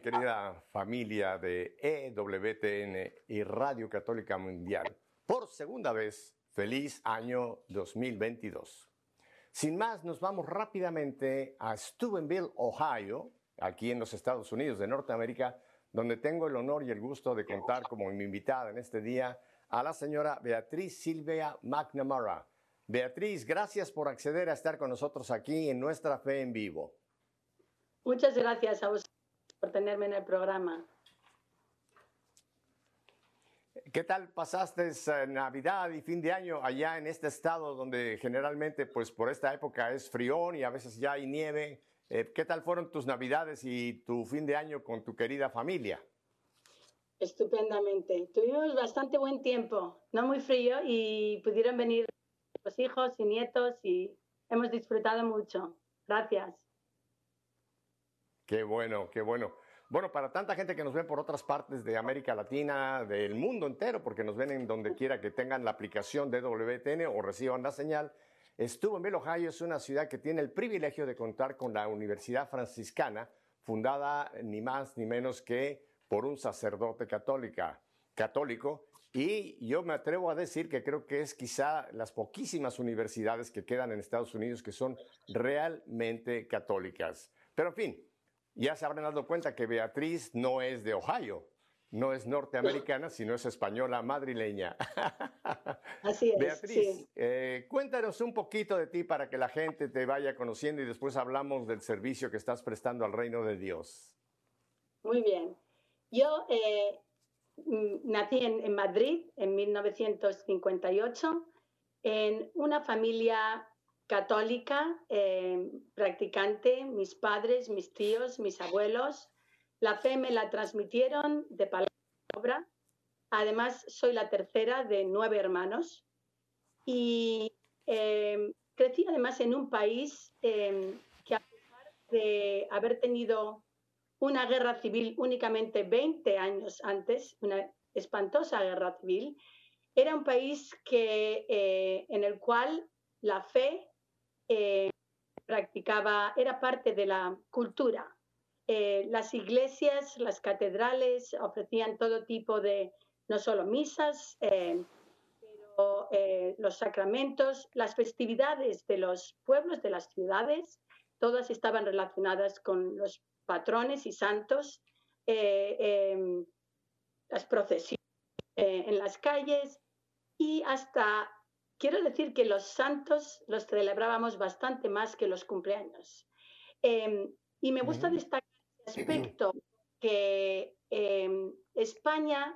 querida familia de EWTN y Radio Católica Mundial. Por segunda vez, feliz año 2022. Sin más, nos vamos rápidamente a Steubenville, Ohio, aquí en los Estados Unidos de Norteamérica, donde tengo el honor y el gusto de contar como mi invitada en este día a la señora Beatriz Silvia McNamara. Beatriz, gracias por acceder a estar con nosotros aquí en Nuestra Fe en Vivo. Muchas gracias a vosotros por tenerme en el programa. ¿Qué tal pasaste Navidad y fin de año allá en este estado donde generalmente, pues por esta época es frión y a veces ya hay nieve? Eh, ¿Qué tal fueron tus Navidades y tu fin de año con tu querida familia? Estupendamente. Tuvimos bastante buen tiempo, no muy frío y pudieron venir los hijos y nietos y hemos disfrutado mucho. Gracias. Qué bueno, qué bueno. Bueno, para tanta gente que nos ve por otras partes de América Latina, del mundo entero, porque nos ven en donde quiera que tengan la aplicación de WTN o reciban la señal, Steubenville, Ohio es una ciudad que tiene el privilegio de contar con la Universidad Franciscana, fundada ni más ni menos que por un sacerdote católica, católico, y yo me atrevo a decir que creo que es quizá las poquísimas universidades que quedan en Estados Unidos que son realmente católicas. Pero en fin, ya se habrán dado cuenta que Beatriz no es de Ohio, no es norteamericana, sino es española madrileña. Así es. Beatriz, eh, cuéntanos un poquito de ti para que la gente te vaya conociendo y después hablamos del servicio que estás prestando al reino de Dios. Muy bien. Yo eh, nací en Madrid en 1958 en una familia católica, eh, practicante, mis padres, mis tíos, mis abuelos. La fe me la transmitieron de palabra obra. Además, soy la tercera de nueve hermanos y eh, crecí además en un país eh, que a pesar de haber tenido una guerra civil únicamente 20 años antes, una espantosa guerra civil, era un país que, en el cual la fe eh, practicaba, era parte de la cultura. Eh, las iglesias, las catedrales ofrecían todo tipo de, no solo misas, eh, pero los sacramentos, las festividades de los pueblos, de las ciudades, todas estaban relacionadas con los patrones y santos, em, las procesiones en las calles y hasta Quiero decir que los santos los celebrábamos bastante más que los cumpleaños. Em, y me gusta destacar este aspecto que em, España,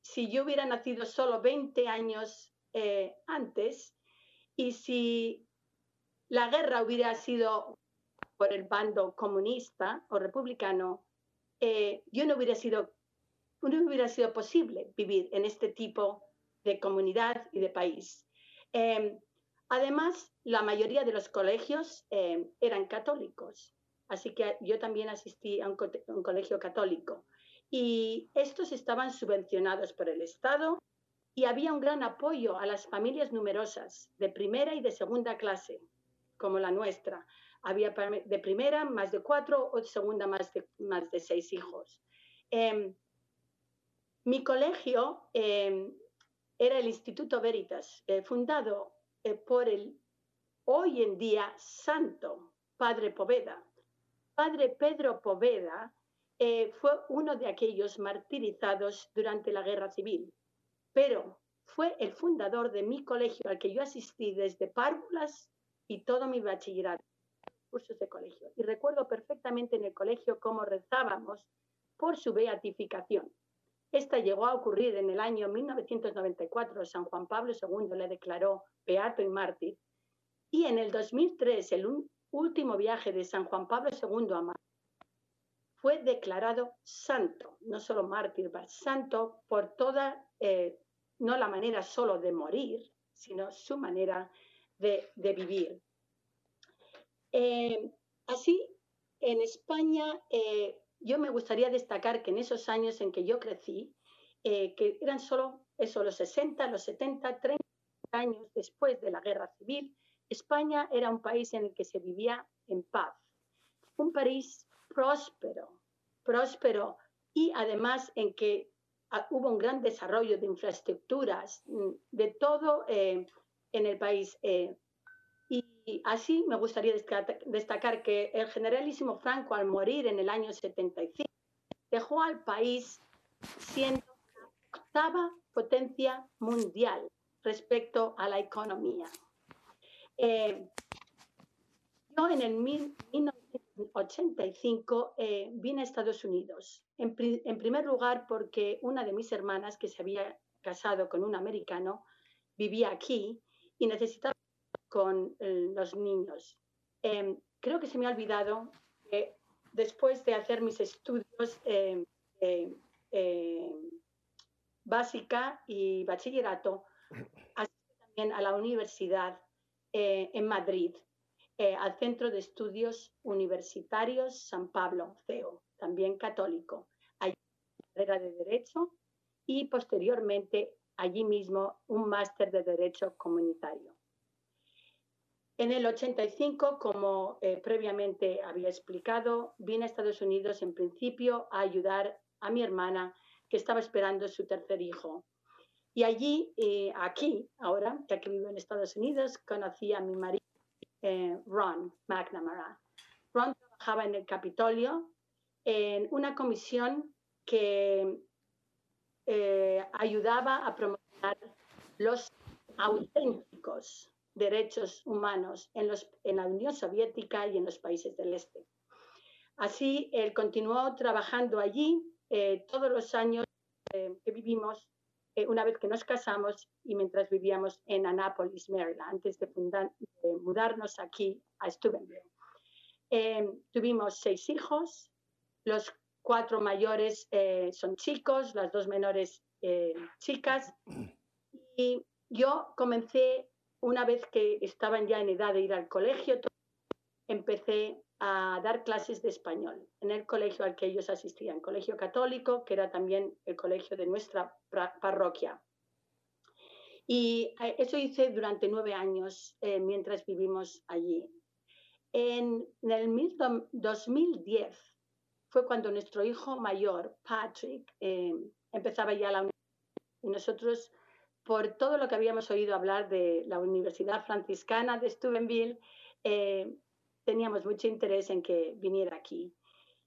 si yo hubiera nacido solo 20 años eh, antes y si la guerra hubiera sido por el bando comunista o republicano, eh, yo no hubiera sido, no hubiera sido posible vivir en este tipo de comunidad y de país. Em, además, la mayoría de los colegios em, eran católicos, así que yo también asistí a un, colegio católico. Y estos estaban subvencionados por el Estado y había un gran apoyo a las familias numerosas de primera y de segunda clase, como la nuestra. Había de primera más de cuatro o de segunda más de, más de seis hijos. Em, mi colegio era el Instituto Veritas, eh, fundado eh, por el hoy en día santo Padre Poveda. Padre Pedro Poveda eh, fue uno de aquellos martirizados durante la Guerra Civil, pero fue el fundador de mi colegio al que yo asistí desde párvulas y todo mi bachillerato, cursos de colegio. Y recuerdo perfectamente en el colegio cómo rezábamos por su beatificación. Esta llegó a ocurrir en el año 1994. San Juan Pablo II le declaró beato y mártir. Y en el 2003, el último viaje de San Juan Pablo II a Madrid, fue declarado santo, no solo mártir, sino santo por toda, eh, no la manera solo de morir, sino su manera de, vivir. Eh, así, en España eh, yo me gustaría destacar que en esos años en que yo crecí, eh, que eran solo eso, los 60, los 70, 30 años después de la guerra civil, España era un país en el que se vivía en paz, un país próspero, próspero y además en que ah, hubo un gran desarrollo de infraestructuras, mm, de todo eh, en el país. Eh. Y así me gustaría destacar que el generalísimo Franco, al morir en el año 75, dejó al país siendo la octava potencia mundial respecto a la economía. Eh, yo en el 1985 eh, vine a Estados Unidos, en, primer lugar porque una de mis hermanas que se había casado con un americano vivía aquí y necesitaba con eh, los niños. creo que se me ha olvidado que después de hacer mis estudios básica y bachillerato, asistí también a la universidad eh, en Madrid, eh, al Centro de Estudios Universitarios San Pablo, CEO, también católico. Allí carrera de Derecho y posteriormente allí mismo un máster de Derecho Comunitario. En el 85, como eh, previamente había explicado, vine a Estados Unidos en principio a ayudar a mi hermana que estaba esperando su tercer hijo. Y allí, eh, aquí, ahora, ya que vivo en Estados Unidos, conocí a mi marido, eh, Ron McNamara. Ron trabajaba en el Capitolio en una comisión que ayudaba a promover los auténticos derechos humanos en, los, en la Unión Soviética y en los países del Este. Así, él continuó trabajando allí eh, todos los años eh, que vivimos, eh, una vez que nos casamos y mientras vivíamos en Annapolis, Maryland, antes de, mudarnos aquí a Steubenville. tuvimos seis hijos, los cuatro mayores son chicos, las dos menores chicas. Y yo comencé, una vez que estaban ya en edad de ir al colegio, empecé a dar clases de español en el colegio al que ellos asistían, colegio católico, que era también el colegio de nuestra parroquia. Y eh, eso hice durante nueve años eh, mientras vivimos allí. En, el 2010 fue cuando nuestro hijo mayor, Patrick, eh, empezaba ya la universidad. Y nosotros, por todo lo que habíamos oído hablar de la Universidad Franciscana de Steubenville, teníamos mucho interés en que viniera aquí.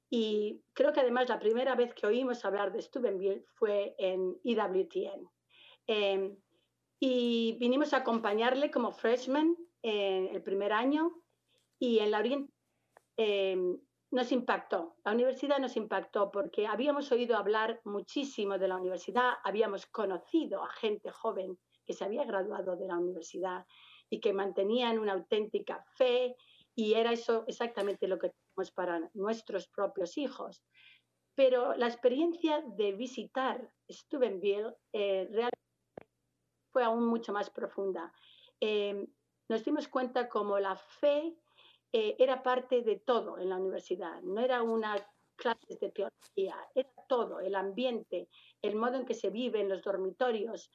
Y creo que además la primera vez que oímos hablar de Steubenville fue en EWTN. Em, y vinimos a acompañarle como freshman en el primer año y en la Oriente em, nos impactó, la universidad nos impactó porque habíamos oído hablar muchísimo de la universidad, habíamos conocido a gente joven que se había graduado de la universidad y que mantenían una auténtica fe y era eso exactamente lo que tenemos para nuestros propios hijos. Pero la experiencia de visitar Steubenville eh, realmente fue aún mucho más profunda. Eh, nos dimos cuenta como la fe eh, era parte de todo en la universidad, no era una clase de teología, era todo, el ambiente, el modo en que se vive en los dormitorios,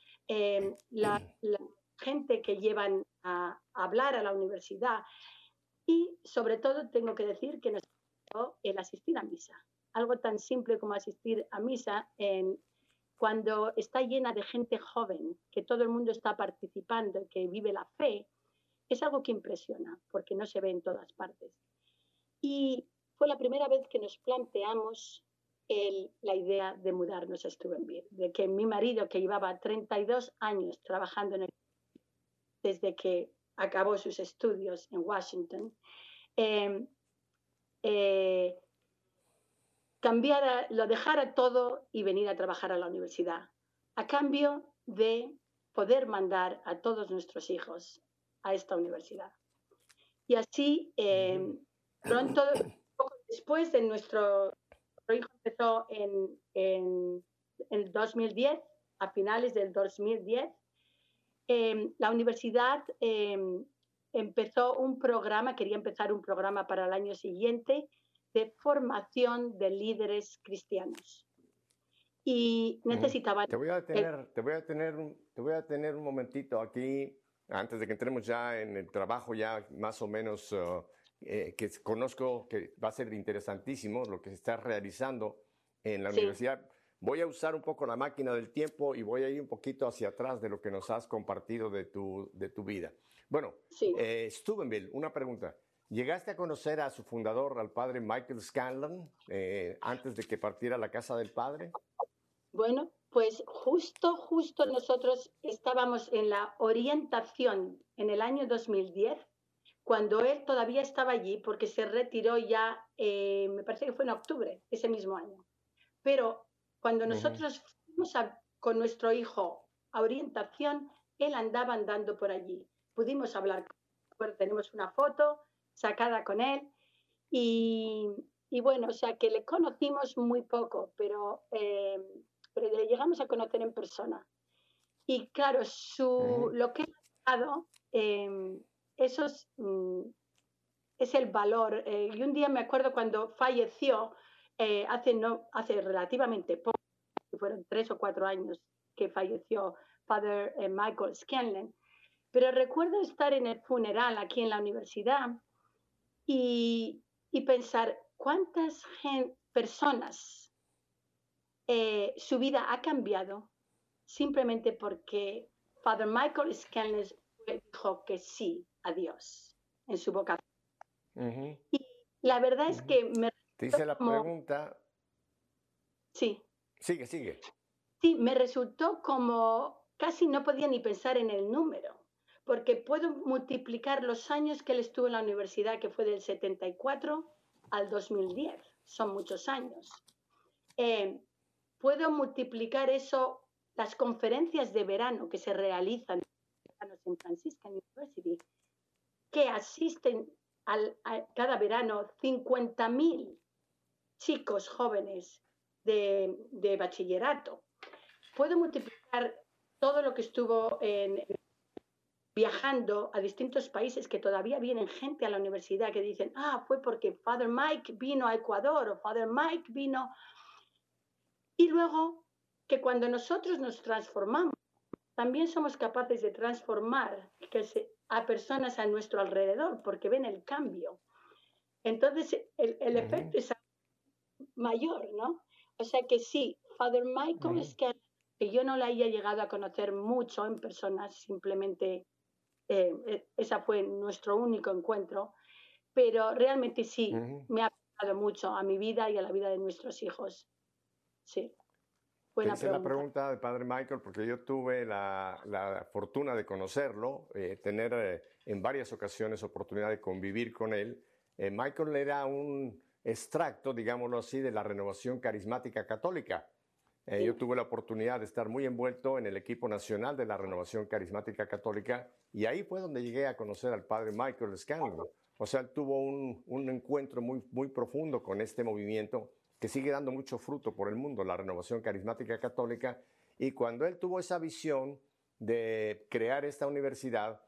la, la, gente que llevan a hablar a la universidad, y sobre todo tengo que decir que nos el asistir a misa. Algo tan simple como asistir a misa cuando está llena de gente joven, que todo el mundo está participando, que vive la fe, es algo que impresiona, porque no se ve en todas partes. Y fue la primera vez que nos planteamos la idea de mudarnos a Steubenville, de que mi marido, que llevaba 32 años trabajando en el, desde que acabó sus estudios en Washington, em, eh, cambiara, lo dejara todo y venir a trabajar a la universidad, a cambio de poder mandar a todos nuestros hijos a esta universidad. Y así, em, pronto, poco después de nuestro, hijo empezó en, en, en el 2010, a finales del 2010, Em, la universidad em, empezó un programa, quería empezar un programa para el año siguiente de formación de líderes cristianos. Y necesitaba... Te voy a tener, te voy a tener, te voy a tener un momentito aquí, antes de que entremos ya en el trabajo ya más o menos uh, eh, que conozco que va a ser interesantísimo lo que se está realizando en la universidad. Voy a usar un poco la máquina del tiempo y voy a ir un poquito hacia atrás de lo que nos has compartido de tu, de tu vida. Bueno, sí. Eh, Steubenville, una pregunta. ¿Llegaste a conocer a su fundador, al padre Michael Scanlon, eh, antes de que partiera a la casa del padre? Bueno, pues justo, justo nosotros estábamos en la orientación en el año 2010, cuando él todavía estaba allí, porque se retiró ya, eh, me parece que fue en octubre, ese mismo año. Pero cuando nosotros fuimos con nuestro hijo a orientación, él andaba andando por allí. Pudimos hablar, tenemos una foto sacada con él y, bueno, o sea que le conocimos muy poco, pero eh, pero le llegamos a conocer en persona. Y claro, su, lo que ha dado, eh, eso es, mm, es, el valor. Eh, y un día me acuerdo cuando falleció, eh, hace, no, hace relativamente poco, fueron tres o cuatro años que falleció Father Michael Scanlon, pero recuerdo estar en el funeral aquí en la universidad y, y pensar cuántas personas eh, su vida ha cambiado simplemente porque Father Michael Scanlon dijo que sí a Dios en su boca. Y la verdad es que me... Te hice la pregunta. Sí. Sigue, sigue. Sí, me resultó como casi no podía ni pensar en el número, porque puedo multiplicar los años que él estuvo en la universidad, que fue del 74 al 2010. Son muchos años. Eh, puedo multiplicar eso, las conferencias de verano que se realizan en Franciscan University, que asisten al, cada verano 50.000 chicos jóvenes de, bachillerato. Puedo multiplicar todo lo que estuvo viajando a distintos países que todavía vienen gente a la universidad que dicen, ah, fue porque Father Mike vino a Ecuador o Father Mike vino y luego que cuando nosotros nos transformamos, también somos capaces de transformar a personas a nuestro alrededor porque ven el cambio. Entonces, el, efecto es mayor, ¿no? O sea que sí, Father Michael es que, yo no la haya llegado a conocer mucho en persona, simplemente eh, eh, esa fue nuestro único encuentro, pero realmente sí, me ha ayudado mucho a mi vida y a la vida de nuestros hijos. Sí. Buena Te la pregunta de Padre Michael porque yo tuve la, fortuna de conocerlo, eh, tener eh, en varias ocasiones oportunidad de convivir con él. Eh, Michael era un extracto, digámoslo así, de la renovación carismática católica. Yo tuve la oportunidad de estar muy envuelto en el equipo nacional de la renovación carismática católica y ahí fue donde llegué a conocer al Padre Michael Scanlon. O sea, él tuvo un, un encuentro muy, muy profundo con este movimiento que sigue dando mucho fruto por el mundo, la renovación carismática católica. Y cuando él tuvo esa visión de crear esta universidad,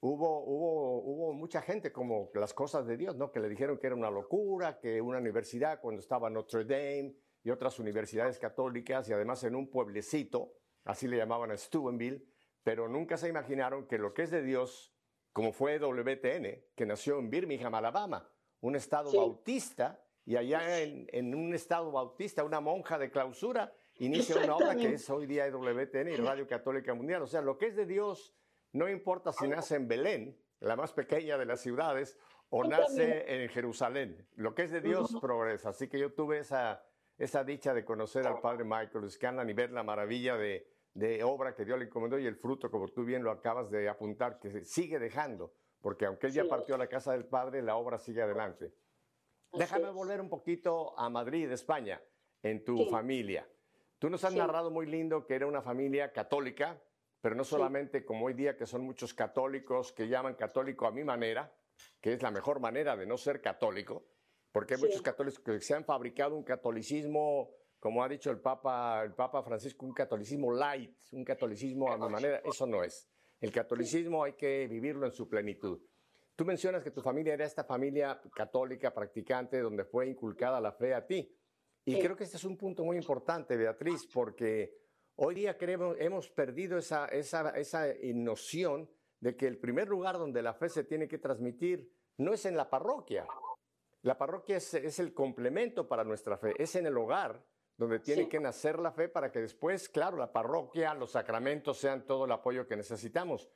hubo, hubo, hubo mucha gente como las cosas de Dios, ¿no? Que le dijeron que era una locura, que una universidad cuando estaba Notre Dame y otras universidades católicas y además en un pueblecito, así le llamaban a Steubenville, pero nunca se imaginaron que lo que es de Dios, como fue WTN, que nació en Birmingham, Alabama, un estado bautista, y allá en, un estado bautista, una monja de clausura inicia una obra que es hoy día EWTN y Radio Católica Mundial. O sea, lo que es de Dios, no importa si nace en Belén, la más pequeña de las ciudades, o nace en Jerusalén. Lo que es de Dios progresa. Así que yo tuve esa, esa dicha de conocer al padre Michael Scanlan y ver la maravilla de, de obra que Dios le encomendó y el fruto, como tú bien lo acabas de apuntar, que sigue dejando, porque aunque él ya partió a la casa del Padre, la obra sigue adelante. Déjame volver un poquito a Madrid, España, en tu familia. Tú nos has narrado muy lindo que era una familia católica, pero no solamente como hoy día que son muchos católicos que llaman católico a mi manera, que es la mejor manera de no ser católico, porque hay muchos católicos que se han fabricado un catolicismo, como ha dicho el Papa, el Papa Francisco, un catolicismo light, un catolicismo a mi manera, eso no es. El catolicismo hay que vivirlo en su plenitud. Tú mencionas que tu familia era esta familia católica practicante donde fue inculcada la fe a ti. Y creo que este es un punto muy importante, Beatriz, porque hoy día creemos, hemos perdido esa, esa, esa noción de que el primer lugar donde la fe se tiene que transmitir no es en la parroquia. La parroquia es, el complemento para nuestra fe, es en el hogar donde tiene que nacer la fe para que después, claro, la parroquia, los sacramentos sean todo el apoyo que necesitamos.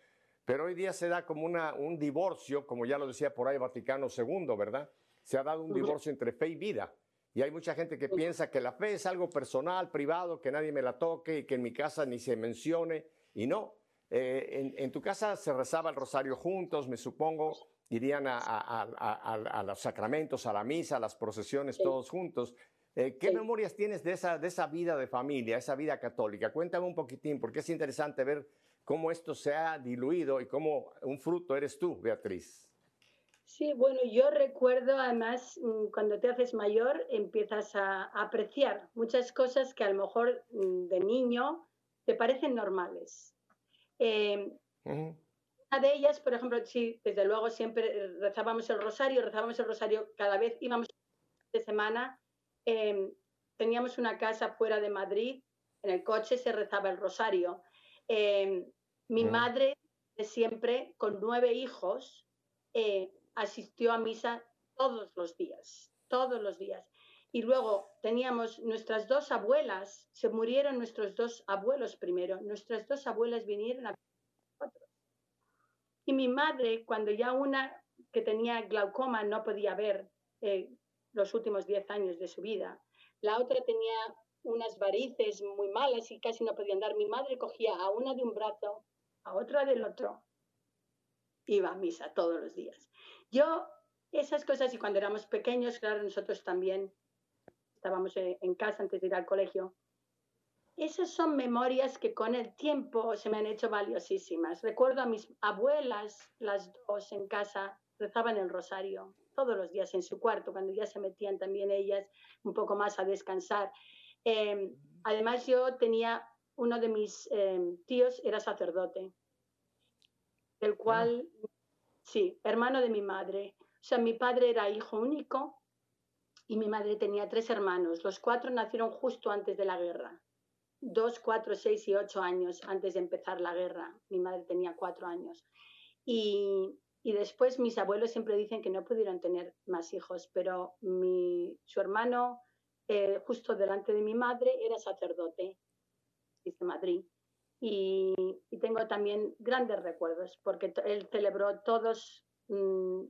Pero hoy día se da como una, un divorcio, como ya lo decía por ahí Vaticano II, ¿verdad? Se ha dado un divorcio entre fe y vida. Y hay mucha gente que piensa que la fe es algo personal, privado, que nadie me la toque y que en mi casa ni se mencione. Y no, eh, en, tu casa se rezaba el rosario juntos, me supongo, irían a, los sacramentos, a la misa, a las procesiones, todos juntos. Eh, ¿Qué memorias tienes de esa, de esa vida de familia, esa vida católica? Cuéntame un poquitín, porque es interesante ver cómo esto se ha diluido y cómo un fruto eres tú, Beatriz. Sí, bueno, yo recuerdo además mm, cuando te haces mayor empiezas a apreciar muchas cosas que a lo mejor mm, de niño te parecen normales. Em, una de ellas, por ejemplo, sí, desde luego siempre rezábamos el rosario, rezábamos el rosario cada vez, íbamos de semana, em, teníamos una casa fuera de Madrid, en el coche se rezaba el rosario. Em, mi madre, de siempre, con nueve hijos, eh, asistió a misa todos los días, todos los días. Y luego teníamos nuestras dos abuelas, se murieron nuestros dos abuelos primero, nuestras dos abuelas vinieron a nosotros. Y mi madre, cuando ya una que tenía glaucoma no podía ver eh, los últimos diez años de su vida, la otra tenía unas varices muy malas y casi no podía andar. Mi madre cogía a una de un brazo, a otra del otro, iba a misa todos los días. Yo, esas cosas, y cuando éramos pequeños, claro, nosotros también estábamos en casa antes de ir al colegio, esas son memorias que con el tiempo se me han hecho valiosísimas. Recuerdo a mis abuelas, las dos en casa, rezaban el rosario todos los días en su cuarto, cuando ya se metían también ellas un poco más a descansar. Em, además, yo tenía, uno de mis em, tíos era sacerdote, el cual, sí, hermano de mi madre. O sea, mi padre era hijo único y mi madre tenía tres hermanos. Los cuatro nacieron justo antes de la guerra. Dos, cuatro, seis y ocho años antes de empezar la guerra. Mi madre tenía cuatro años. Y, y después mis abuelos siempre dicen que no pudieron tener más hijos, pero mi, su hermano eh, justo delante de mi madre, era sacerdote, de Madrid. Y, tengo también grandes recuerdos, porque él celebró todos, mm,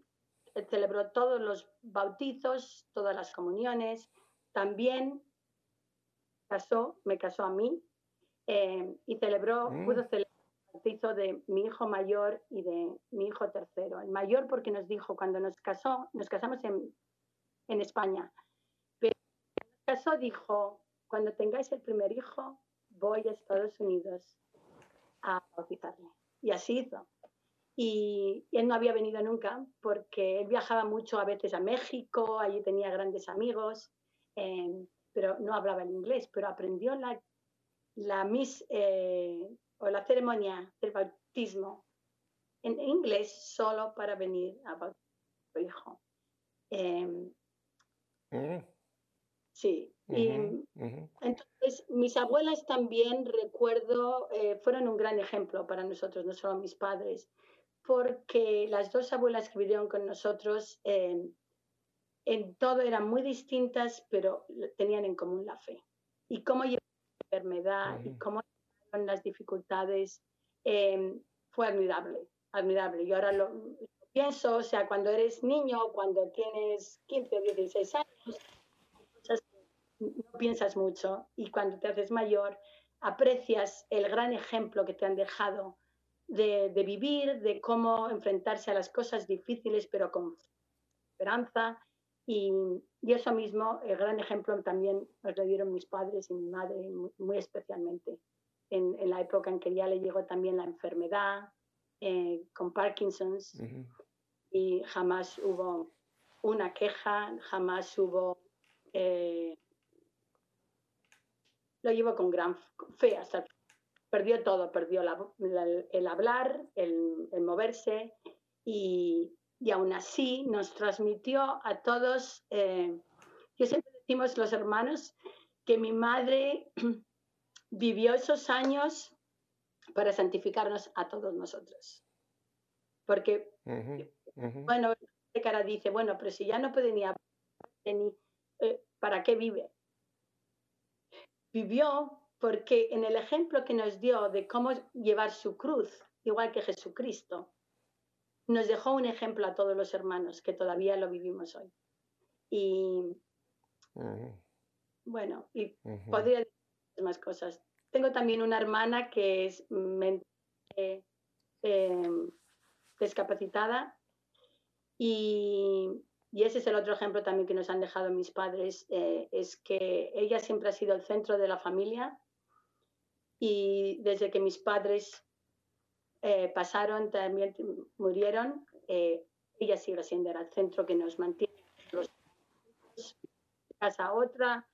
celebró todos los bautizos, todas las comuniones, también casó, me casó a mí eh, y celebró, mm. pudo celebrar el bautizo de mi hijo mayor y de mi hijo tercero. El mayor porque nos dijo cuando nos casó, nos casamos en, en España, caso dijo, cuando tengáis el primer hijo, voy a Estados Unidos a bautizarle. Y así hizo. Y, él no había venido nunca porque él viajaba mucho a veces a México, allí tenía grandes amigos, em, pero no hablaba el inglés, pero aprendió la, la miss eh, o la ceremonia del bautismo en inglés solo para venir a bautizar a su hijo. Em, mm. Sí. y, Entonces, mis abuelas también, recuerdo, eh, fueron un gran ejemplo para nosotros, no solo mis padres, porque las dos abuelas que vivieron con nosotros em, en todo eran muy distintas, pero tenían en común la fe. Y cómo llevaron la enfermedad y cómo llevaron las dificultades em, fue admirable, admirable. Y ahora lo, lo, pienso, o sea, cuando eres niño, cuando tienes 15 o 16 años, no piensas mucho y cuando te haces mayor aprecias el gran ejemplo que te han dejado de, vivir, de cómo enfrentarse a las cosas difíciles pero con esperanza. Y, eso mismo, el gran ejemplo también nos lo dieron mis padres y mi madre muy, especialmente. En, la época en que ya le llegó también la enfermedad eh, con Parkinson's. Y jamás hubo una queja, jamás hubo eh, lo llevo con gran fe hasta perdió todo, perdió el hablar, el, moverse y, aún así nos transmitió a todos, eh, yo siempre decimos los hermanos, que mi madre vivió esos años para santificarnos a todos nosotros. Porque, bueno, cara dice, bueno, pero si ya no puede ni hablar, ni, eh, ¿para qué vive? Vivió porque en el ejemplo que nos dio de cómo llevar su cruz, igual que Jesucristo, nos dejó un ejemplo a todos los hermanos que todavía lo vivimos hoy. Y bueno, y podría decir más cosas. Tengo también una hermana que es eh, em, discapacitada y, y, ese es el otro ejemplo también que nos han dejado mis padres, eh, es que ella siempre ha sido el centro de la familia y desde que mis padres eh, pasaron, también murieron, ella sigue siendo el centro que nos mantiene los casa otra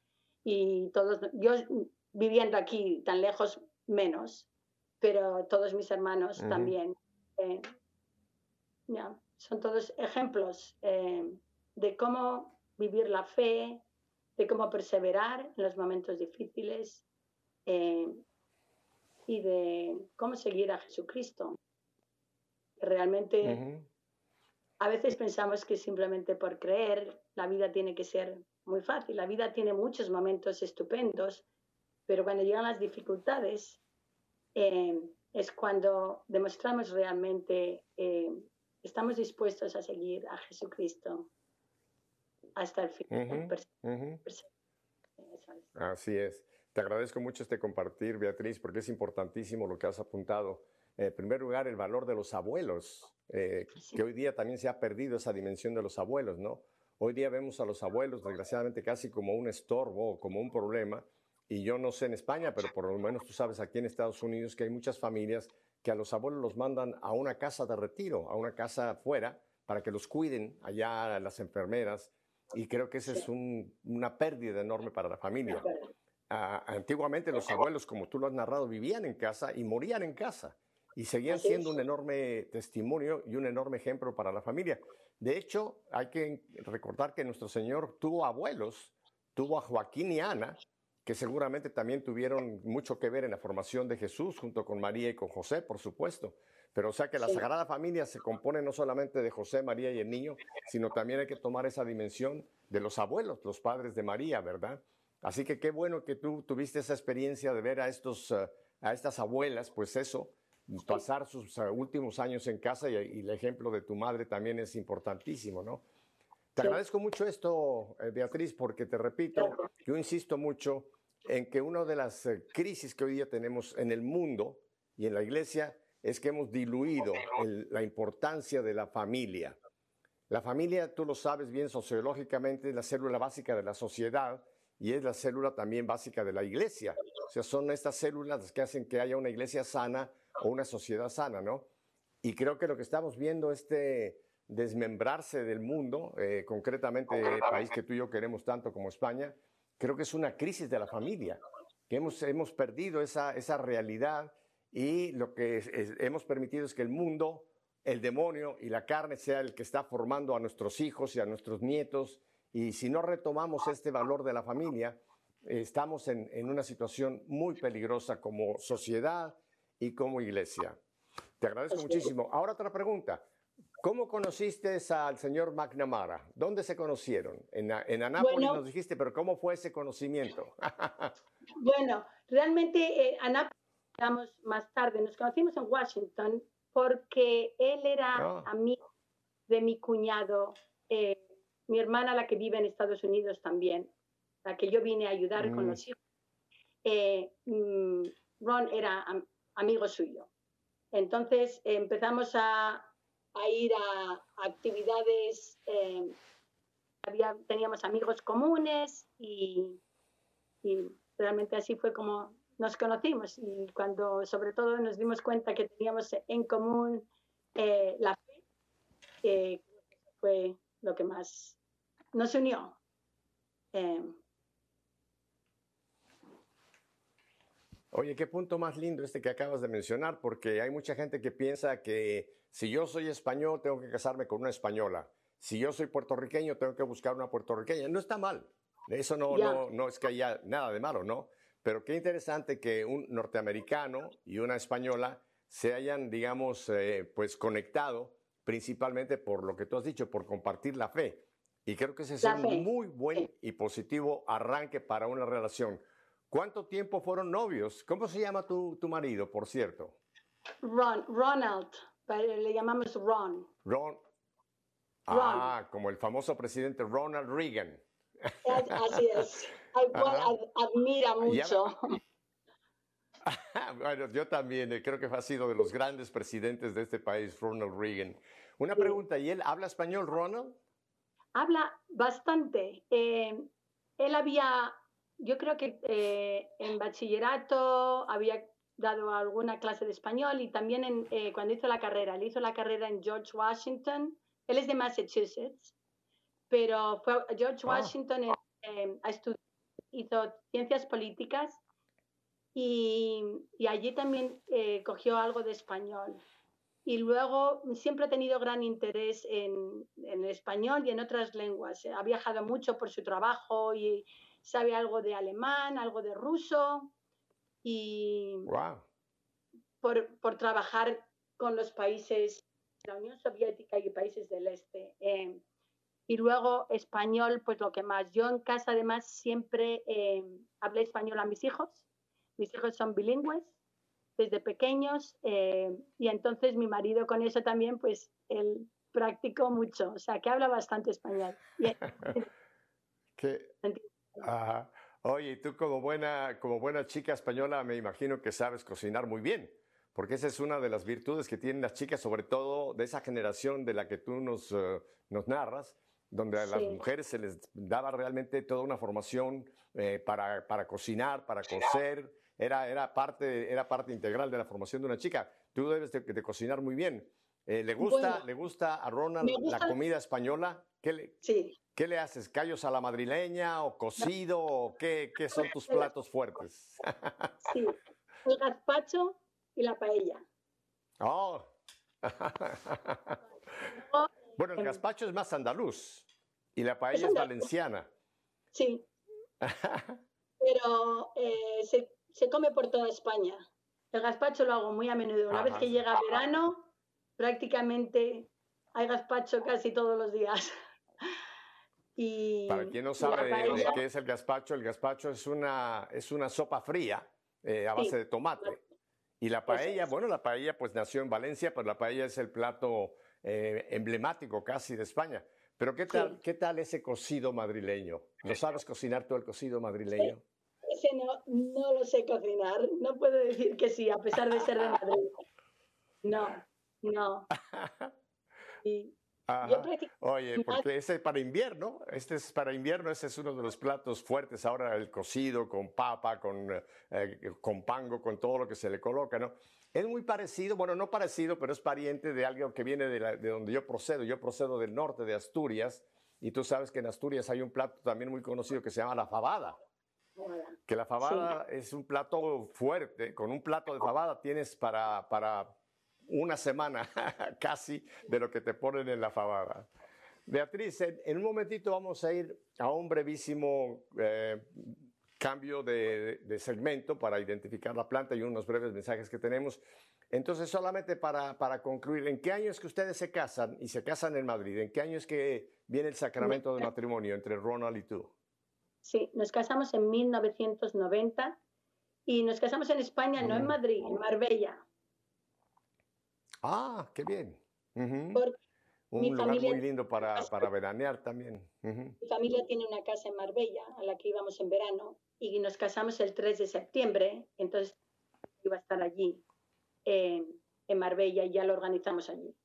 y todos, yo viviendo aquí tan lejos menos, pero todos mis hermanos también. Eh, son todos ejemplos eh, de cómo vivir la fe, de cómo perseverar en los momentos difíciles eh, y de cómo seguir a Jesucristo. Realmente a veces pensamos que simplemente por creer la vida tiene que ser muy fácil. La vida tiene muchos momentos estupendos, pero cuando llegan las dificultades eh, es cuando demostramos realmente eh, estamos dispuestos a seguir a Jesucristo hasta el fin. Así es. Te agradezco mucho este compartir, Beatriz, porque es importantísimo lo que has apuntado. en primer lugar, el valor de los abuelos, eh, que hoy día también se ha perdido esa dimensión de los abuelos, ¿no? Hoy día vemos a los abuelos, desgraciadamente, casi como un estorbo, como un problema. Y yo no sé en España, pero por lo menos tú sabes aquí en Estados Unidos que hay muchas familias que a los abuelos los mandan a una casa de retiro, a una casa afuera, para que los cuiden allá las enfermeras. Y creo que esa es una pérdida enorme para la familia. Ah, antiguamente los abuelos, como tú lo has narrado, vivían en casa y morían en casa y seguían siendo un enorme testimonio y un enorme ejemplo para la familia. De hecho, hay que recordar que nuestro Señor tuvo abuelos, tuvo a Joaquín y Ana, que seguramente también tuvieron mucho que ver en la formación de Jesús, junto con María y con José, por supuesto. Pero o sea que la Sagrada Familia se compone no solamente de José, María y el niño, sino también hay que tomar esa dimensión de los abuelos, los padres de María, ¿verdad? Así que qué bueno que tú tuviste esa experiencia de ver a, estos, eh, a estas abuelas, pues eso, pasar sus eh, últimos años en casa y, el ejemplo de tu madre también es importantísimo, ¿no? Te agradezco mucho esto, eh, Beatriz, porque te repito, yo insisto mucho en que una de las eh, crisis que hoy día tenemos en el mundo y en la iglesia es que hemos diluido la importancia de la familia. La familia, tú lo sabes bien sociológicamente, es la célula básica de la sociedad y es la célula también básica de la iglesia. O sea, son estas células las que hacen que haya una iglesia sana, o una sociedad sana, ¿no? Y creo que lo que estamos viendo, este desmembrarse del mundo, eh, concretamente el país que tú y yo queremos tanto como España, creo que es una crisis de la familia, que hemos, hemos perdido esa, esa realidad y lo que hemos permitido es que el mundo, el demonio y la carne sea el que está formando a nuestros hijos y a nuestros nietos. Y si no retomamos este valor de la familia, estamos en, en una situación muy peligrosa como sociedad, y como iglesia. Te agradezco muchísimo. Ahora otra pregunta. ¿Cómo conociste al señor McNamara? ¿Dónde se conocieron? En, en Anápolis nos dijiste, pero ¿cómo fue ese conocimiento? bueno, realmente eh, Anápolis, más tarde, nos conocimos en Washington porque él era ah. amigo de mi cuñado, eh, mi hermana, la que vive en Estados Unidos también, la que yo vine a ayudar con mm. los hijos. Eh, mm, Ron era amigo suyo. Entonces empezamos a, ir a, actividades, eh, había, teníamos amigos comunes y, realmente así fue como nos conocimos y cuando sobre todo nos dimos cuenta que teníamos en común eh, la fe, que fue lo que más nos unió. Eh, Oye, qué punto más lindo este que acabas de mencionar, porque hay mucha gente que piensa que si yo soy español, tengo que casarme con una española. Si yo soy puertorriqueño, tengo que buscar una puertorriqueña. No está mal. Eso no, no, no es que haya nada de malo, ¿no? Pero qué interesante que un norteamericano y una española se hayan, digamos, eh, pues conectado principalmente por lo que tú has dicho, por compartir la fe. Y creo que ese es un muy buen y positivo arranque para una relación. ¿Cuánto tiempo fueron novios? ¿Cómo se llama tu, tu marido, por cierto? Ron, Ronald, le llamamos Ron. Ron. Ah, como el famoso presidente Ronald Reagan. Así es, al cual admira mucho. bueno, yo también eh, creo que ha sido de los grandes presidentes de este país, Ronald Reagan. Una pregunta, ¿y él habla español, Ronald? Habla bastante. Eh, él había, yo creo que eh, en bachillerato había dado alguna clase de español y también en, cuando hizo la carrera, él hizo la carrera en George Washington, él es de Massachusetts, pero fue George ah. Washington hizo ciencias políticas y, allí también eh, cogió algo de español. Y luego siempre ha tenido gran interés en, en, español y en otras lenguas. Ha viajado mucho por su trabajo y sabe algo de alemán, algo de ruso. Y por, por, trabajar con los países de la Unión Soviética y países del Este. Eh, y luego español, pues lo que más. Yo en casa además siempre eh, hablé español a mis hijos mis hijos son bilingües desde pequeños eh, y entonces mi marido con eso también, pues él practicó mucho, o sea, que habla bastante español. Oye, tú como buena, como buena chica española me imagino que sabes cocinar muy bien, porque esa es una de las virtudes que tienen las chicas, sobre todo de esa generación de la que tú nos, eh, nos narras, donde a las mujeres se les daba realmente toda una formación eh, para, para, cocinar, para coser, era, era, parte, era parte integral de la formación de una chica. Tú debes de, cocinar muy bien. Eh, ¿le, gusta, ¿Le gusta a Ronald la comida española? ¿Qué le, sí. ¿Qué le haces? ¿Callos a la madrileña o cocido? O qué, qué, son tus platos fuertes? sí, el gazpacho y la paella. Oh. bueno, el gazpacho es más andaluz y la paella es, valenciana. Sí. Pero eh, se, se come por toda España. El gazpacho lo hago muy a menudo. Una vez que llega verano, prácticamente hay gazpacho casi todos los días. Y, Para quien no sabe qué es el gazpacho, el gazpacho es una, es una sopa fría eh, a base de tomate. Y la paella, bueno, la paella pues nació en Valencia, pues la paella es el plato eh, emblemático casi de España. Pero ¿qué tal, ¿qué tal ese cocido madrileño? ¿Lo sabes cocinar todo el cocido madrileño? no, no lo sé cocinar. No puedo decir que sí, a pesar de ser de Madrid. No, no. Oye, porque ese para invierno, este es para invierno, ese es uno de los platos fuertes. Ahora el cocido con papa, con, eh, con pango, con todo lo que se le coloca, ¿no? Es muy parecido, bueno, no parecido, pero es pariente de algo que viene de, de donde yo procedo. Yo procedo del norte de Asturias y tú sabes que en Asturias hay un plato también muy conocido que se llama la fabada. Que la fabada es un plato fuerte. Con un plato de fabada tienes para, para una semana casi de lo que te ponen en la fabada. Beatriz, en, un momentito vamos a ir a un brevísimo eh, cambio de, segmento para identificar la planta y unos breves mensajes que tenemos. Entonces, solamente para, para, concluir, ¿en qué año es que ustedes se casan y se casan en Madrid? ¿En qué año es que viene el sacramento de matrimonio entre Ronald y tú? Sí, nos casamos en 1990 y nos casamos en España, no en. Madrid, en Marbella. Ah, qué bien. Un lugar muy lindo para, para veranear también. Mi familia tiene una casa en Marbella a la que íbamos en verano y nos casamos el 3 de septiembre, entonces iba a estar allí en, en Marbella y ya lo organizamos allí.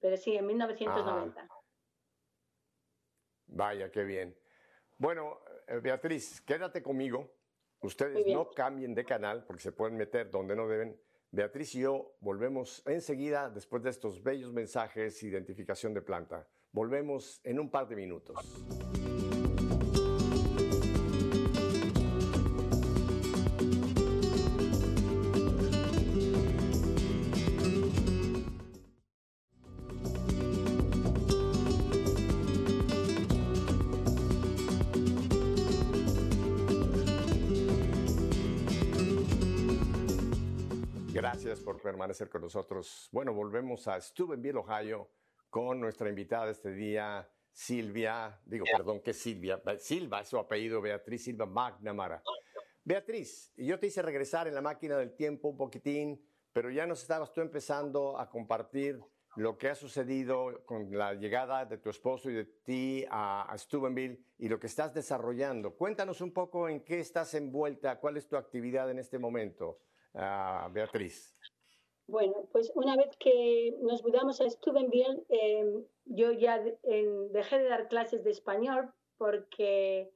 Pero sí, en 1990. Vaya, qué bien. Bueno, eh, Beatriz, quédate conmigo. Ustedes no cambien de canal porque se pueden meter donde no deben. Beatriz y yo volvemos enseguida después de estos bellos mensajes, identificación de planta. Volvemos en un par de minutos. Permanecer con nosotros. Bueno, volvemos a Steubenville, Ohio, con nuestra invitada este día, Silvia, digo, perdón, que Silvia, Silva es su apellido, Beatriz Silva McNamara. Beatriz, yo te hice regresar en la máquina del tiempo un poquitín, pero ya nos estabas tú empezando a compartir lo que ha sucedido con la llegada de tu esposo y de ti a, Steubenville y lo que estás desarrollando. Cuéntanos un poco en qué estás envuelta, cuál es tu actividad en este momento, uh, Beatriz. Bueno, pues una vez que nos mudamos a Steubenville, em, yo ya dejé de dar clases de español porque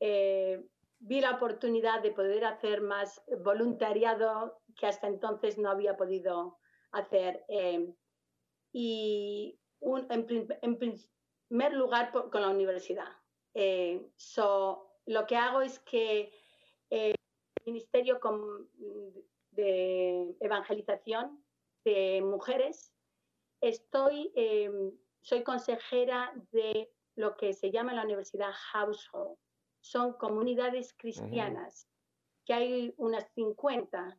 eh, vi la oportunidad de poder hacer más voluntariado que hasta entonces no había podido hacer. Em, y en, primer lugar con la universidad. Eh, lo que hago es que eh, el Ministerio de Evangelización de Mujeres, estoy, em, soy consejera de lo que se llama la Universidad Household. Son comunidades cristianas, que hay unas 50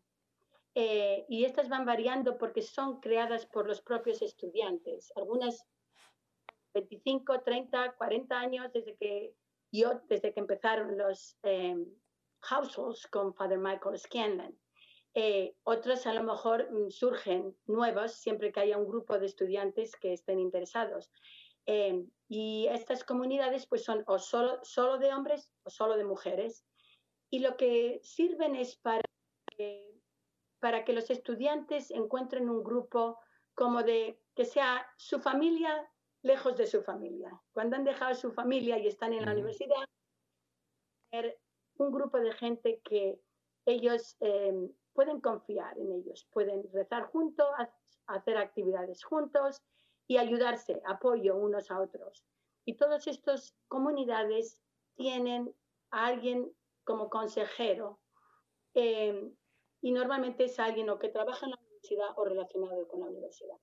eh, y estas van variando porque son creadas por los propios estudiantes. Algunas 25, 30, 40 años desde que yo, desde que empezaron los eh, households con Father Michael Scanlon. Eh, otros a lo mejor mm, surgen nuevos siempre que haya un grupo de estudiantes que estén interesados. Eh, y estas comunidades pues son o solo, solo de hombres o solo de mujeres. Y lo que sirven es para para que los estudiantes encuentren un grupo como de que sea su familia lejos de su familia. Cuando han dejado su familia y están en la universidad, un grupo de gente que ellos em, pueden confiar en ellos, pueden rezar juntos, hacer actividades juntos y ayudarse, apoyo unos a otros. Y todas estas comunidades tienen a alguien como consejero em, y normalmente es alguien o que trabaja en la universidad o relacionado con la universidad.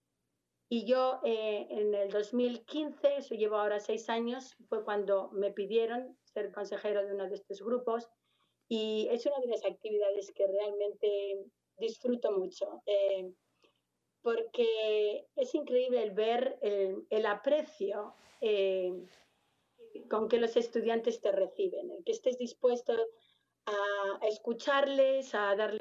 Y yo eh, en el 2015, eso llevo ahora seis años, fue cuando me pidieron ser consejero de uno de estos grupos y es una de las actividades que realmente disfruto mucho, eh, porque es increíble el ver el, aprecio eh, con que los estudiantes te reciben, el que estés dispuesto a escucharles, a darles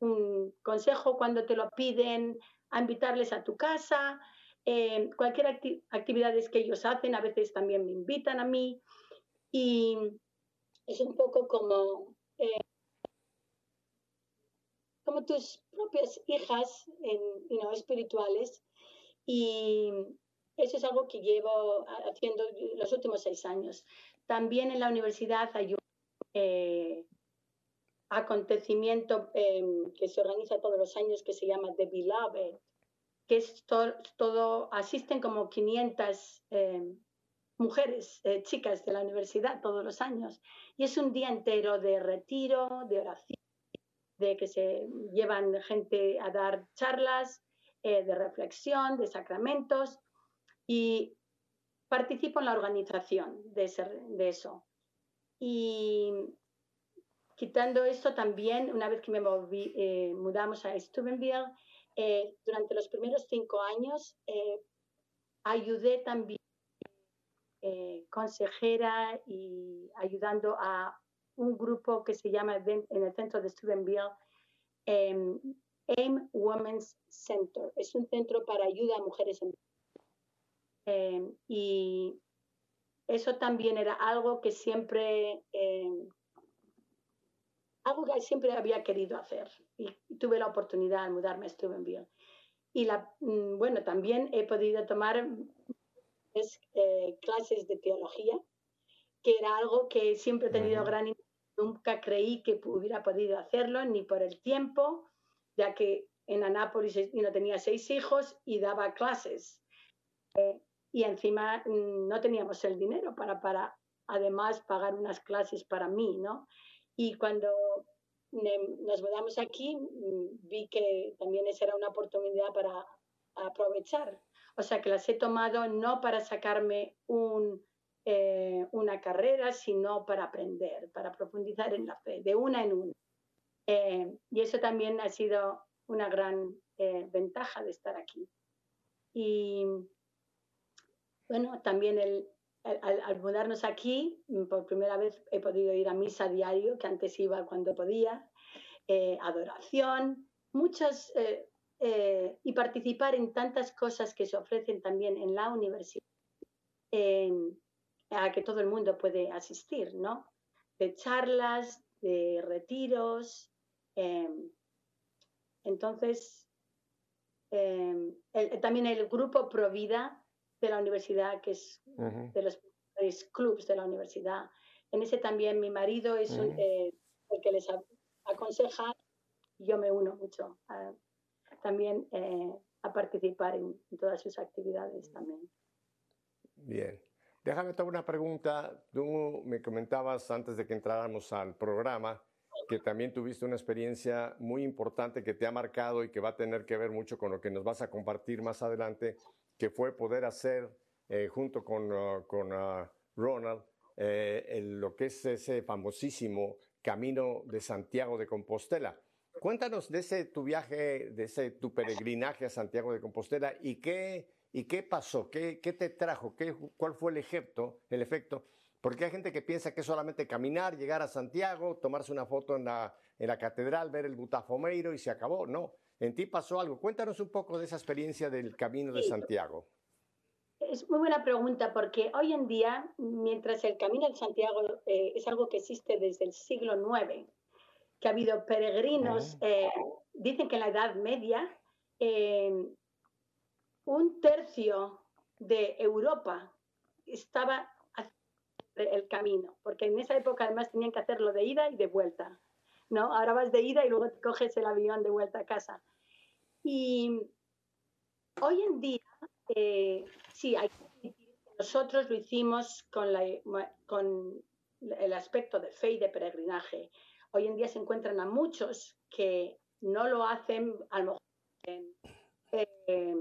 un consejo cuando te lo piden, a invitarles a tu casa, eh, cualquier actividad actividades que ellos hacen, a veces también me invitan a mí y es un poco como, eh, como tus propias hijas en, espirituales y eso es algo que llevo haciendo los últimos seis años. También en la universidad hay un, eh, acontecimiento em, que se organiza todos los años que se llama The Beloved, que es todo, asisten como 500 em, mujeres, eh, chicas de la universidad todos los años. Y es un día entero de retiro, de oración, de que se llevan gente a dar charlas, eh, de reflexión, de sacramentos. Y participo en la organización de, de eso. Y Quitando esto también, una vez que me eh, mudamos a Steubenville, eh, durante los primeros cinco años ayudé también consejera y ayudando a un grupo que se llama en el centro de Steubenville em, AIM Women's Center. Es un centro para ayuda a mujeres en em, y eso también era algo que siempre em, algo que siempre había querido hacer y tuve la oportunidad de mudarme a Steubenville. Y la, mm, bueno, también he podido tomar eh, clases de teología, que era algo que siempre he tenido gran interés. Nunca creí que hubiera podido hacerlo, ni por el tiempo, ya que en Anápolis no tenía seis hijos y daba clases. Eh, y encima mm, no teníamos el dinero para, para además pagar unas clases para mí, ¿no? Y cuando nos mudamos aquí, mm, vi que también esa era una oportunidad para aprovechar. O sea, que las he tomado no para sacarme un, eh, una carrera, sino para aprender, para profundizar en la fe, de una en una. Eh, y eso también ha sido una gran eh, ventaja de estar aquí. Y bueno, también el, al, mudarnos aquí, por primera vez he podido ir a misa diario, que antes iba cuando podía, eh, adoración, muchas, eh, y participar en tantas cosas que se ofrecen también en la universidad, a que todo el mundo puede asistir, ¿no? De charlas, de retiros. Em, entonces, em, también el grupo Provida de la universidad, que es de los clubs de la universidad. En ese también mi marido es eh, el que les aconseja y yo me uno mucho también eh, a participar en, todas sus actividades también. Bien. Déjame tomar una pregunta. Tú me comentabas antes de que entráramos al programa que también tuviste una experiencia muy importante que te ha marcado y que va a tener que ver mucho con lo que nos vas a compartir más adelante, que fue poder hacer eh, junto con, uh, con uh, Ronald eh, lo que es ese famosísimo Camino de Santiago de Compostela. Cuéntanos de ese tu viaje, de ese tu peregrinaje a Santiago de Compostela y qué, y qué pasó, qué, qué te trajo, qué, cuál fue el efecto, el efecto. Porque hay gente que piensa que es solamente caminar, llegar a Santiago, tomarse una foto en la, en la catedral, ver el Butafomeiro y se acabó. No, en ti pasó algo. Cuéntanos un poco de esa experiencia del Camino de Santiago. Es muy buena pregunta porque hoy en día, mientras el Camino de Santiago eh, es algo que existe desde el siglo IX, que ha habido peregrinos, eh, dicen que en la Edad Media eh, un tercio de Europa estaba el camino, porque en esa época además tenían que hacerlo de ida y de vuelta, ¿no? Ahora vas de ida y luego te coges el avión de vuelta a casa. Y hoy en día, eh, sí, hay nosotros lo hicimos con, la, con el aspecto de fe y de peregrinaje. Hoy en día se encuentran a muchos que no lo hacen, a lo mejor eh,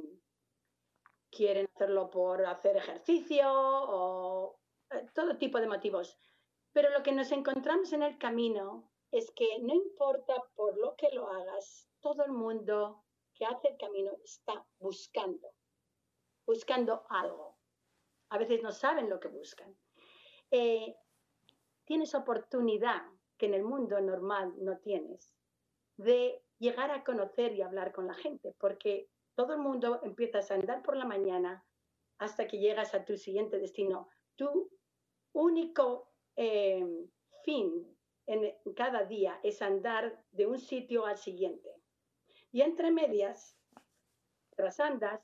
quieren hacerlo por hacer ejercicio o eh, todo tipo de motivos. Pero lo que nos encontramos en el camino es que no importa por lo que lo hagas, todo el mundo que hace el camino está buscando, buscando algo. A veces no saben lo que buscan. Eh, tienes oportunidad que en el mundo normal no tienes, de llegar a conocer y hablar con la gente, porque todo el mundo empiezas a andar por la mañana hasta que llegas a tu siguiente destino. Tu único eh, fin en cada día es andar de un sitio al siguiente. Y entre medias, tras andas,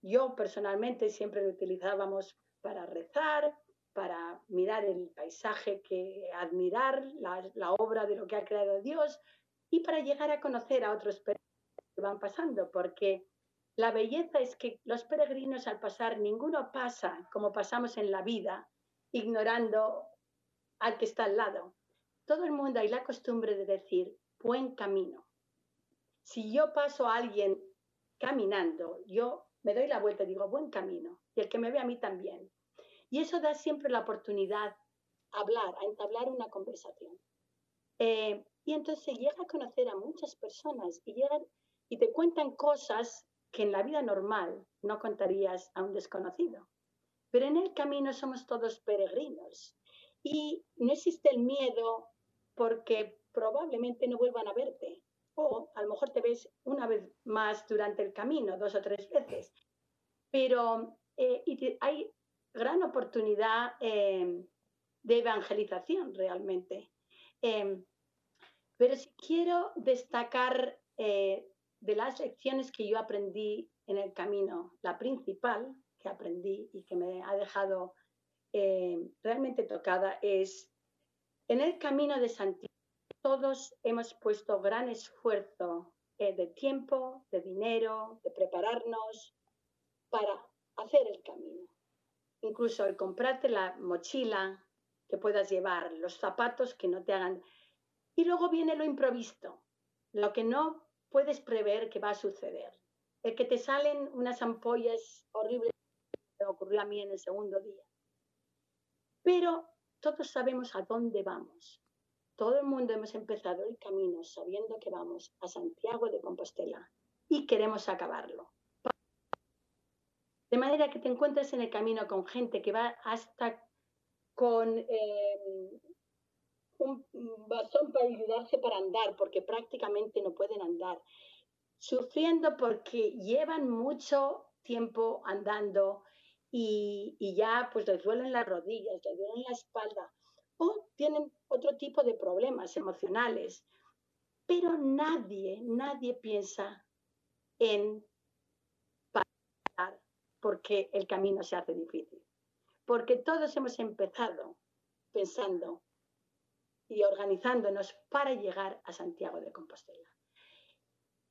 yo personalmente siempre lo utilizábamos para rezar, para mirar el paisaje, que admirar la, obra de lo que ha creado Dios y para llegar a conocer a otros peregrinos que van pasando, porque la belleza es que los peregrinos al pasar, ninguno pasa como pasamos en la vida, ignorando al que está al lado. Todo el mundo hay la costumbre de decir buen camino. Si yo paso a alguien caminando, yo me doy la vuelta y digo buen camino, y el que me ve a mí también. Y eso da siempre la oportunidad a hablar, a entablar una conversación. Eh, y entonces llega a conocer a muchas personas y, llegan, y te cuentan cosas que en la vida normal no contarías a un desconocido. Pero en el camino somos todos peregrinos y no existe el miedo porque probablemente no vuelvan a verte o a lo mejor te ves una vez más durante el camino, dos o tres veces. Pero eh, hay gran oportunidad eh, de evangelización realmente. Eh, pero si quiero destacar eh, de las lecciones que yo aprendí en el camino, la principal que aprendí y que me ha dejado realmente tocada es, en el camino de Santiago todos hemos puesto gran esfuerzo de tiempo, de dinero, de prepararnos para hacer el camino incluso el comprarte la mochila que puedas llevar, los zapatos que no te hagan. Y luego viene lo improvisto, lo que no puedes prever que va a suceder. El que te salen unas ampollas horribles, me ocurrió a mí en el segundo día. Pero todos sabemos a dónde vamos. todo el mundo hemos empezado el camino sabiendo que vamos a Santiago de Compostela y queremos acabarlo. De manera que te encuentres en el camino con gente que va hasta con eh, un bastón para ayudarse para andar, porque prácticamente no pueden andar, sufriendo porque llevan mucho tiempo andando y, y ya pues les duelen las rodillas, les duelen la espalda o tienen otro tipo de problemas emocionales. Pero nadie, nadie piensa en porque el camino se hace difícil. Porque todos hemos empezado pensando y organizándonos para llegar a Santiago de Compostela.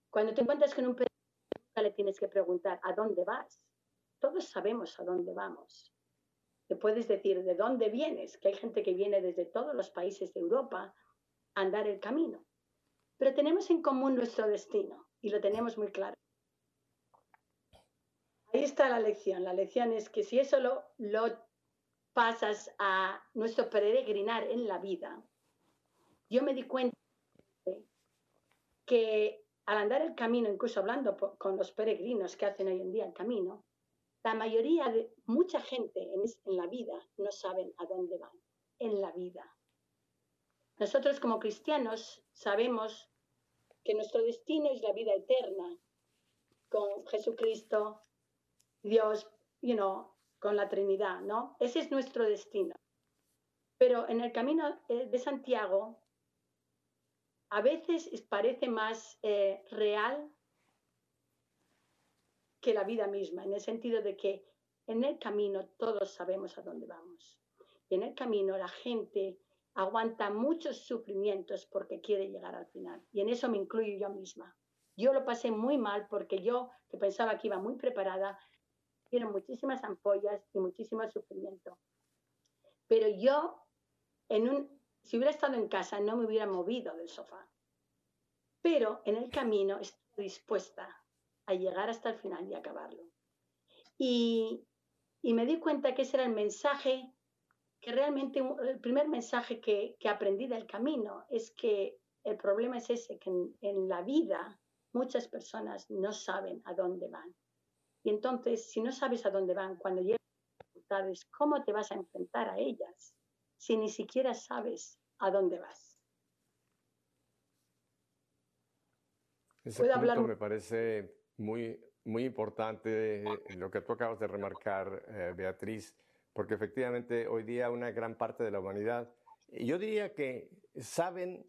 Cuando te encuentras con un peregrino, le tienes que preguntar, ¿a dónde vas? Todos sabemos a dónde vamos. Te puedes decir de dónde vienes, que hay gente que viene desde todos los países de Europa a andar el camino. Pero tenemos en común nuestro destino y lo tenemos muy claro. Ahí está la lección. La lección es que si eso lo, lo pasas a nuestro peregrinar en la vida, yo me di cuenta que al andar el camino, incluso hablando con los peregrinos que hacen hoy en día el camino, la mayoría de mucha gente en, en la vida no saben a dónde van, en la vida. Nosotros como cristianos sabemos que nuestro destino es la vida eterna con Jesucristo, Dios, you know, con la Trinidad, ¿no? Ese es nuestro destino. Pero en el camino eh, de Santiago a veces parece más eh, real que la vida misma, en el sentido de que en el camino todos sabemos a dónde vamos. Y en el camino la gente aguanta muchos sufrimientos porque quiere llegar al final. Y en eso me incluyo yo misma. Yo lo pasé muy mal porque yo, que pensaba que iba muy preparada, tiene muchísimas ampollas y muchísimo sufrimiento. Pero yo, en un, si hubiera estado en casa, no me hubiera movido del sofá. Pero en el camino estoy dispuesta a llegar hasta el final y acabarlo. Y, y me di cuenta que ese era el mensaje, que realmente el primer mensaje que, que aprendí del camino es que el problema es ese, que en la vida muchas personas no saben a dónde van. Y entonces, si no sabes a dónde van, cuando llegan dificultades, ¿cómo te vas a enfrentar a ellas si ni siquiera sabes a dónde vas? Ese punto hablar? me parece muy, muy importante eh, lo que tú acabas de remarcar, eh, Beatriz, porque efectivamente hoy día una gran parte de la humanidad, yo diría que saben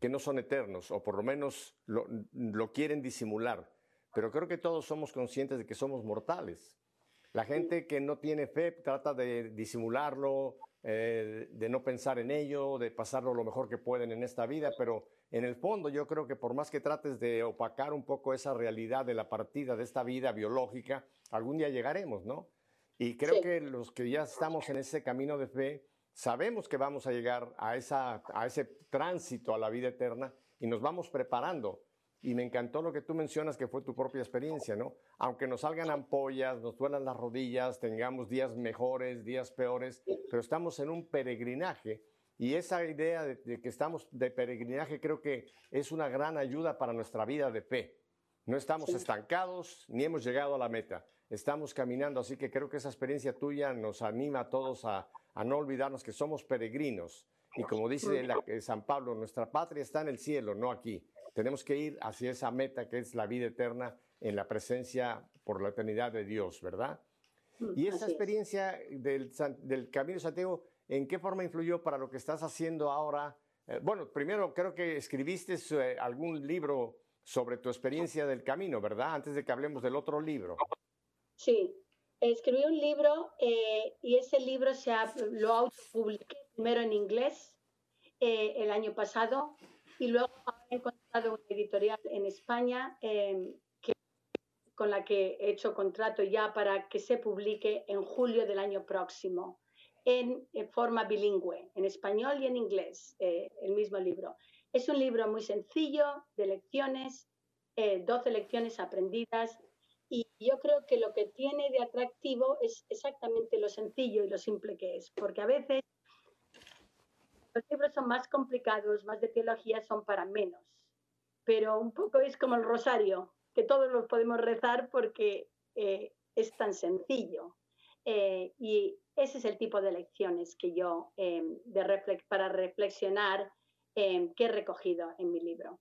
que no son eternos, o por lo menos lo, lo quieren disimular pero creo que todos somos conscientes de que somos mortales. La gente que no tiene fe trata de disimularlo, eh, de no pensar en ello, de pasarlo lo mejor que pueden en esta vida, pero en el fondo yo creo que por más que trates de opacar un poco esa realidad de la partida de esta vida biológica, algún día llegaremos, ¿no? Y creo sí. que los que ya estamos en ese camino de fe, sabemos que vamos a llegar a, esa, a ese tránsito a la vida eterna y nos vamos preparando. Y me encantó lo que tú mencionas, que fue tu propia experiencia, ¿no? Aunque nos salgan ampollas, nos duelan las rodillas, tengamos días mejores, días peores, pero estamos en un peregrinaje. Y esa idea de, de, que estamos de peregrinaje creo que es una gran ayuda para nuestra vida de fe. No estamos estancados ni hemos llegado a la meta. Estamos caminando, así que creo que esa experiencia tuya nos anima a todos a, a no olvidarnos que somos peregrinos. Y como dice la, San Pablo, nuestra patria está en el cielo, no aquí. Tenemos que ir hacia esa meta que es la vida eterna en la presencia por la eternidad de Dios, ¿verdad? Mm, y esa experiencia del, del, Camino de Santiago, ¿en qué forma influyó para lo que estás haciendo ahora? Eh, bueno, primero creo que escribiste eh, algún libro sobre tu experiencia del camino, ¿verdad? Antes de que hablemos del otro libro. Sí, escribí un libro eh, y ese libro se ha, lo autopubliqué primero en inglés eh, el año pasado y luego una editorial en España eh, que, con la que he hecho contrato ya para que se publique en julio del año próximo en, en forma bilingüe, en español y en inglés, eh, el mismo libro. Es un libro muy sencillo de lecciones, eh, 12 lecciones aprendidas y yo creo que lo que tiene de atractivo es exactamente lo sencillo y lo simple que es, porque a veces Los libros son más complicados, más de teología, son para menos. Pero un poco es como el rosario, que todos lo podemos rezar porque eh, es tan sencillo. Eh, y ese es el tipo de lecciones que yo, em, de para reflexionar, que he recogido en mi libro.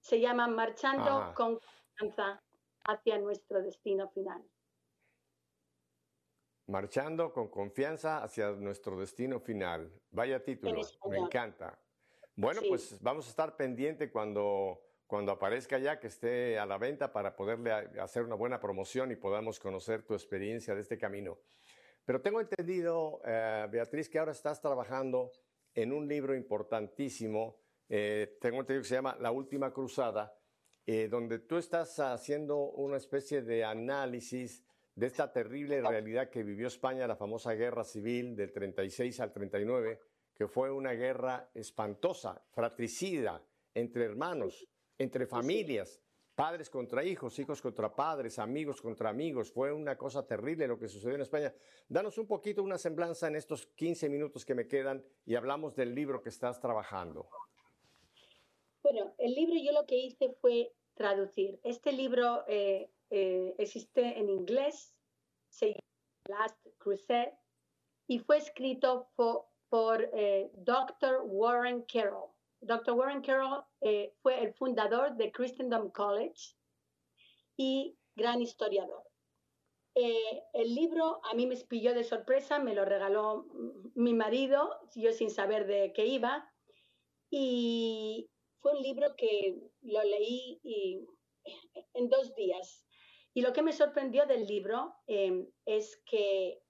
Se llama Marchando con confianza hacia nuestro destino final. Marchando con confianza hacia nuestro destino final. Vaya título, me encanta. Bueno, pues vamos a estar pendiente cuando cuando aparezca ya, que esté a la venta para poderle hacer una buena promoción y podamos conocer tu experiencia de este camino. Pero tengo entendido, eh, Beatriz, que ahora estás trabajando en un libro importantísimo, eh, tengo entendido que se llama La Última Cruzada, eh, donde tú estás haciendo una especie de análisis de esta terrible realidad que vivió España, la famosa guerra civil del 36 al 39, que fue una guerra espantosa, fratricida, entre hermanos, entre familias, padres contra hijos, hijos contra padres, amigos contra amigos. Fue una cosa terrible lo que sucedió en España. Danos un poquito una semblanza en estos 15 minutos que me quedan y hablamos del libro que estás trabajando. Bueno, el libro yo lo que hice fue traducir. Este libro eh, eh, existe en inglés, se llama Last Crusade, y fue escrito por, por eh, Dr. Warren Carroll. Dr. Warren Carroll eh, fue el fundador de Christendom College y gran historiador. Eh, el libro a mí me pilló de sorpresa, me lo regaló mi marido, yo sin saber de qué iba, y fue un libro que lo leí en dos días. Y lo que me sorprendió del libro em, es que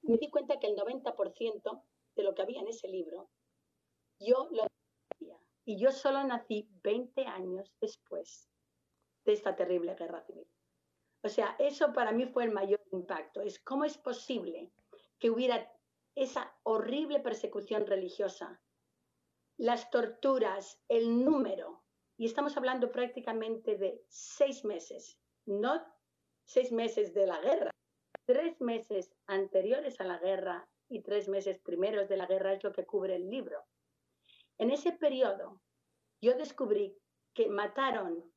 me di cuenta que el 90% de lo que había en ese libro, yo lo y yo solo nací 20 años después de esta terrible guerra civil. O sea, eso para mí fue el mayor impacto. Es cómo es posible que hubiera esa horrible persecución religiosa, las torturas, el número, y estamos hablando prácticamente de seis meses, no seis meses de la guerra, tres meses anteriores a la guerra y tres meses primeros de la guerra es lo que cubre el libro. En ese periodo, yo descubrí que mataron,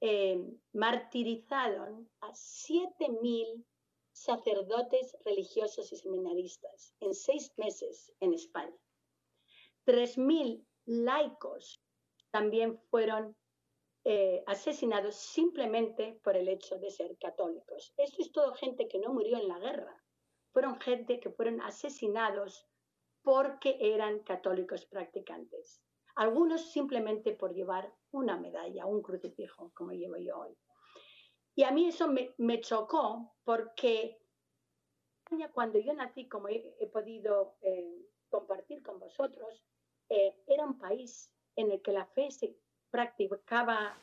eh, martirizaron a 7.000 sacerdotes religiosos y seminaristas en seis meses en España. 3.000 laicos también fueron eh, asesinados simplemente por el hecho de ser católicos. Esto es todo gente que no murió en la guerra. Fueron gente que fueron asesinados porque eran católicos practicantes. Algunos simplemente por llevar una medalla, un crucifijo, como llevo yo hoy. Y a mí eso me, chocó porque cuando yo nací, como he, podido eh, compartir con vosotros, eh, era un país en el que la fe se practicaba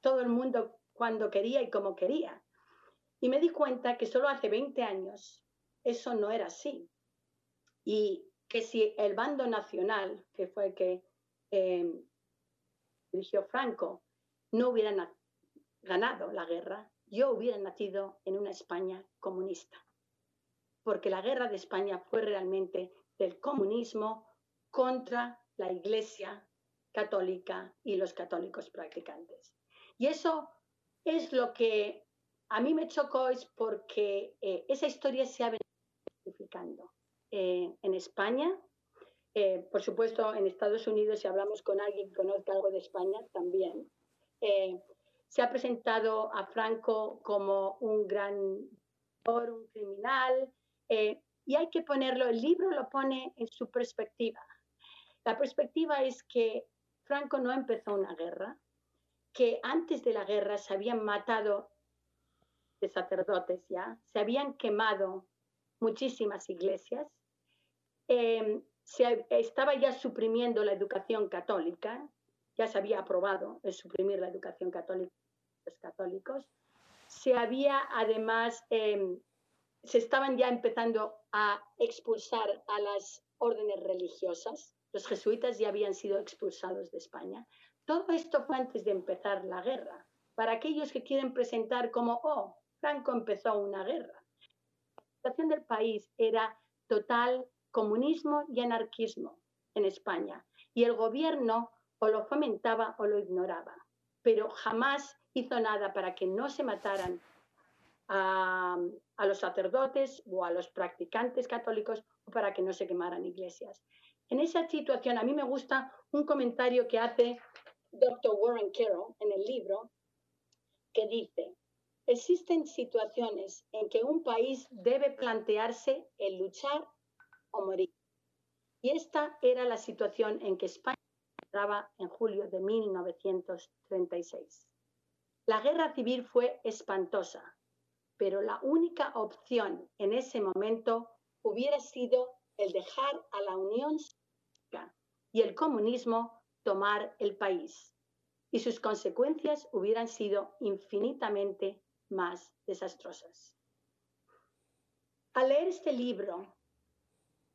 todo el mundo cuando quería y como quería. Y me di cuenta que solo hace 20 años eso no era así y que si el bando nacional, que fue el que eh, dirigió Franco, no hubiera ganado la guerra, yo hubiera nacido en una España comunista. Porque la guerra de España fue realmente del comunismo contra la Iglesia católica y los católicos practicantes. Y eso es lo que a mí me chocó, es porque eh, esa historia se ha venido justificando. Eh, en España. Eh, por supuesto, en Estados Unidos, si hablamos con alguien que conozca algo de España, también. Se ha presentado a Franco como un gran un criminal, y hay que ponerlo, el libro lo pone en su perspectiva. La perspectiva es que Franco no empezó una guerra, que antes de la guerra se habían matado de sacerdotes ya, se habían quemado muchísimas iglesias, Em, se estaba ya suprimiendo la educación católica, ya se había aprobado el suprimir la educación católica de los católicos. Se había además, em, se estaban ya empezando a expulsar a las órdenes religiosas. Los jesuitas ya habían sido expulsados de España. Todo esto fue antes de empezar la guerra. Para aquellos que quieren presentar como, oh, Franco empezó una guerra. La situación del país era total comunismo y anarquismo en España y el gobierno o lo fomentaba o lo ignoraba, pero jamás hizo nada para que no se mataran a, los sacerdotes o a los practicantes católicos o para que no se quemaran iglesias. En esa situación, a mí me gusta un comentario que hace Dr. Warren Carroll en el libro, que dice, existen situaciones en que un país debe plantearse el luchar o morir. Y esta era la situación en que España entraba en julio de 1936. La guerra civil fue espantosa, pero la única opción en ese momento hubiera sido el dejar a la Unión Soviética y el comunismo tomar el país, y sus consecuencias hubieran sido infinitamente más desastrosas. Al leer este libro,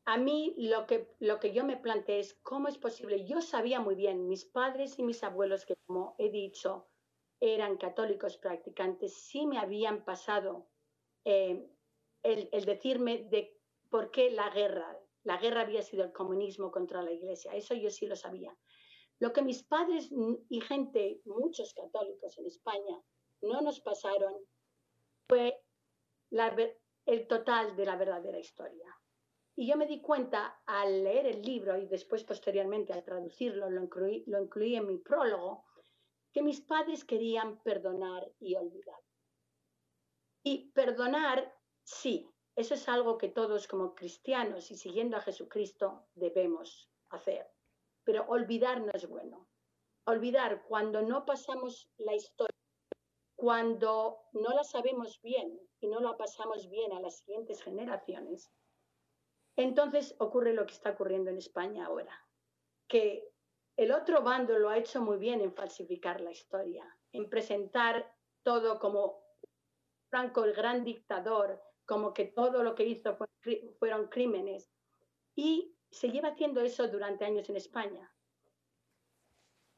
a mí lo que, lo que yo me planteé es cómo es posible. Yo sabía muy bien, mis padres y mis abuelos, que como he dicho, eran católicos practicantes, sí me habían pasado eh, el, el, decirme de por qué la guerra, la guerra había sido el comunismo contra la iglesia, eso yo sí lo sabía. Lo que mis padres y gente, muchos católicos en España, no nos pasaron fue el total de la verdadera historia. Y yo me di cuenta al leer el libro y después posteriormente al traducirlo, lo incluí, lo incluí en mi prólogo, que mis padres querían perdonar y olvidar. Y perdonar, sí, eso es algo que todos como cristianos y siguiendo a Jesucristo debemos hacer. Pero olvidar no es bueno. Olvidar cuando no pasamos la historia, cuando no la sabemos bien y no la pasamos bien a las siguientes generaciones, entonces ocurre lo que está ocurriendo en España ahora, que el otro bando lo ha hecho muy bien en falsificar la historia, en presentar todo como Franco el gran dictador, como que todo lo que hizo fueron crímenes. Y se lleva haciendo eso durante años en España.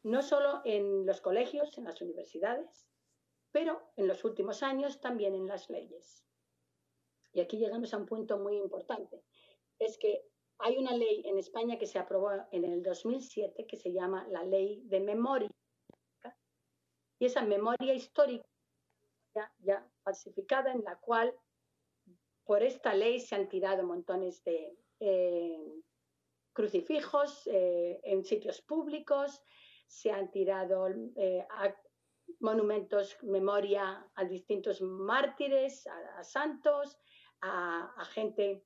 No solo en los colegios, en las universidades, pero en los últimos años también en las leyes. Y aquí llegamos a un punto muy importante. Es que hay una ley en España que se aprobó en el 2007 que se llama la Ley de Memoria. Y esa memoria histórica ya, ya falsificada en la cual por esta ley se han tirado montones de eh, crucifijos eh, en sitios públicos, se han tirado eh, monumentos, memoria a distintos mártires, a, santos, a, gente.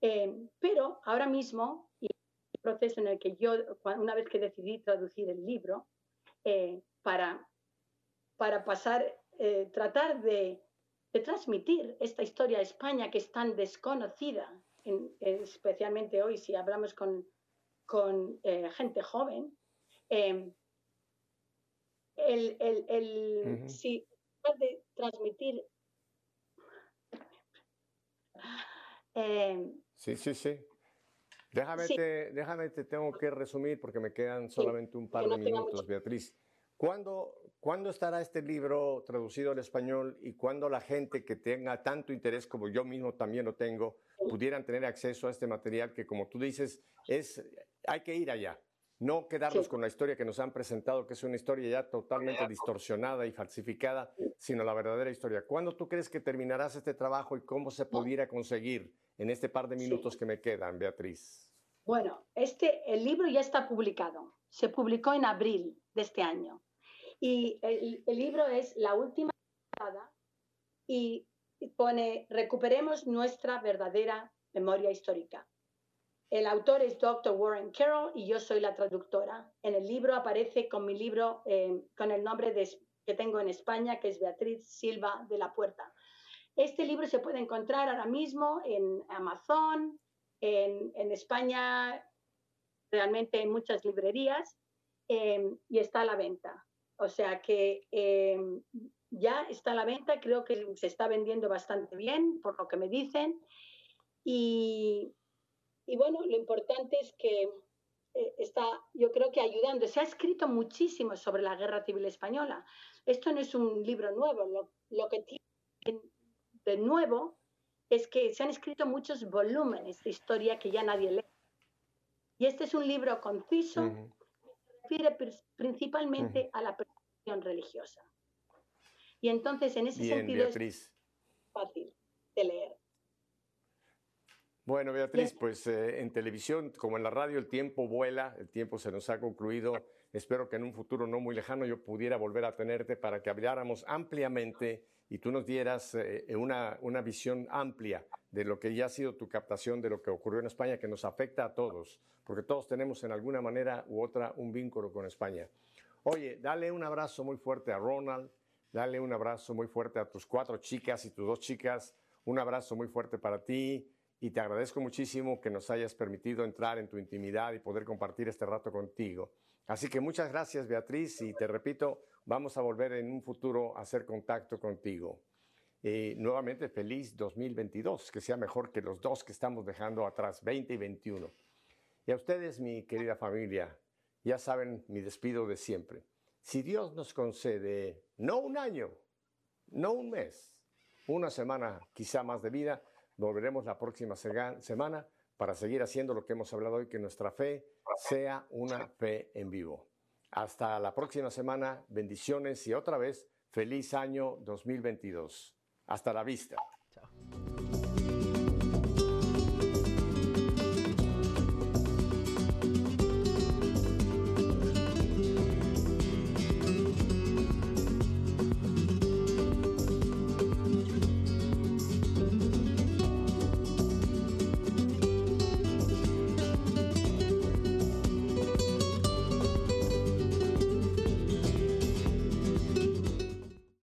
Eh, pero ahora mismo, y el proceso en el que yo, una vez que decidí traducir el libro, eh, para, para pasar, eh, tratar de, de, transmitir esta historia a España que es tan desconocida, en, especialmente hoy si hablamos con, con gente joven, el, el, el uh -huh. si de transmitir eh, Sí, sí, sí. Déjame, sí. Te, déjame, te tengo que resumir porque me quedan solamente un par de minutos, Beatriz. ¿Cuándo, ¿Cuándo estará este libro traducido al español y cuándo la gente que tenga tanto interés como yo mismo también lo tengo, pudieran tener acceso a este material que, como tú dices, es, hay que ir allá? No quedarnos sí. con la historia que nos han presentado, que es una historia ya totalmente distorsionada y falsificada, sino la verdadera historia. ¿Cuándo tú crees que terminarás este trabajo y cómo se pudiera conseguir? en este par de minutos sí. que me quedan, Beatriz? Bueno, este, el libro ya está publicado. Se publicó en abril de este año. Y el, el libro es La última y pone Recuperemos nuestra verdadera memoria histórica. El autor es Dr. Warren Carroll y yo soy la traductora. En el libro aparece con mi libro, eh, con el nombre que tengo en España, que es Beatriz Silva de la Puerta. Este libro se puede encontrar ahora mismo en Amazon, en, en España, realmente en muchas librerías, eh, y está a la venta. O sea que eh, ya está a la venta, creo que se está vendiendo bastante bien, por lo que me dicen. Y, y bueno, lo importante es que eh, está, yo creo que ayudando. Se ha escrito muchísimo sobre la Guerra Civil Española. Esto no es un libro nuevo, lo, lo que tiene de nuevo es que se han escrito muchos volúmenes de historia que ya nadie lee. Y este es un libro conciso que se refiere principalmente a la persecución religiosa. Y entonces, en ese sentido, es fácil de leer. Bueno, Beatriz, pues eh, en televisión como en la radio el tiempo vuela, el tiempo se nos ha concluido. Espero que en un futuro no muy lejano yo pudiera volver a tenerte para que habláramos ampliamente y tú nos dieras eh, una, una visión amplia de lo que ya ha sido tu captación de lo que ocurrió en España, que nos afecta a todos, porque todos tenemos en alguna manera u otra un vínculo con España. Oye, dale un abrazo muy fuerte a Ronald, dale un abrazo muy fuerte a tus cuatro chicas y tus dos chicas, un abrazo muy fuerte para ti y te agradezco muchísimo que nos hayas permitido entrar en tu intimidad y poder compartir este rato contigo. Así que muchas gracias Beatriz y te repito, vamos a volver en un futuro a hacer contacto contigo. Y nuevamente feliz 2022, que sea mejor que los dos que estamos dejando atrás, 20 y 21. Y a ustedes, mi querida familia, ya saben mi despido de siempre. Si Dios nos concede no un año, no un mes, una semana quizá más de vida, Volveremos la próxima semana para seguir haciendo lo que hemos hablado hoy, que nuestra fe sea una fe en vivo. Hasta la próxima semana, bendiciones y otra vez, feliz año 2022. Hasta la vista.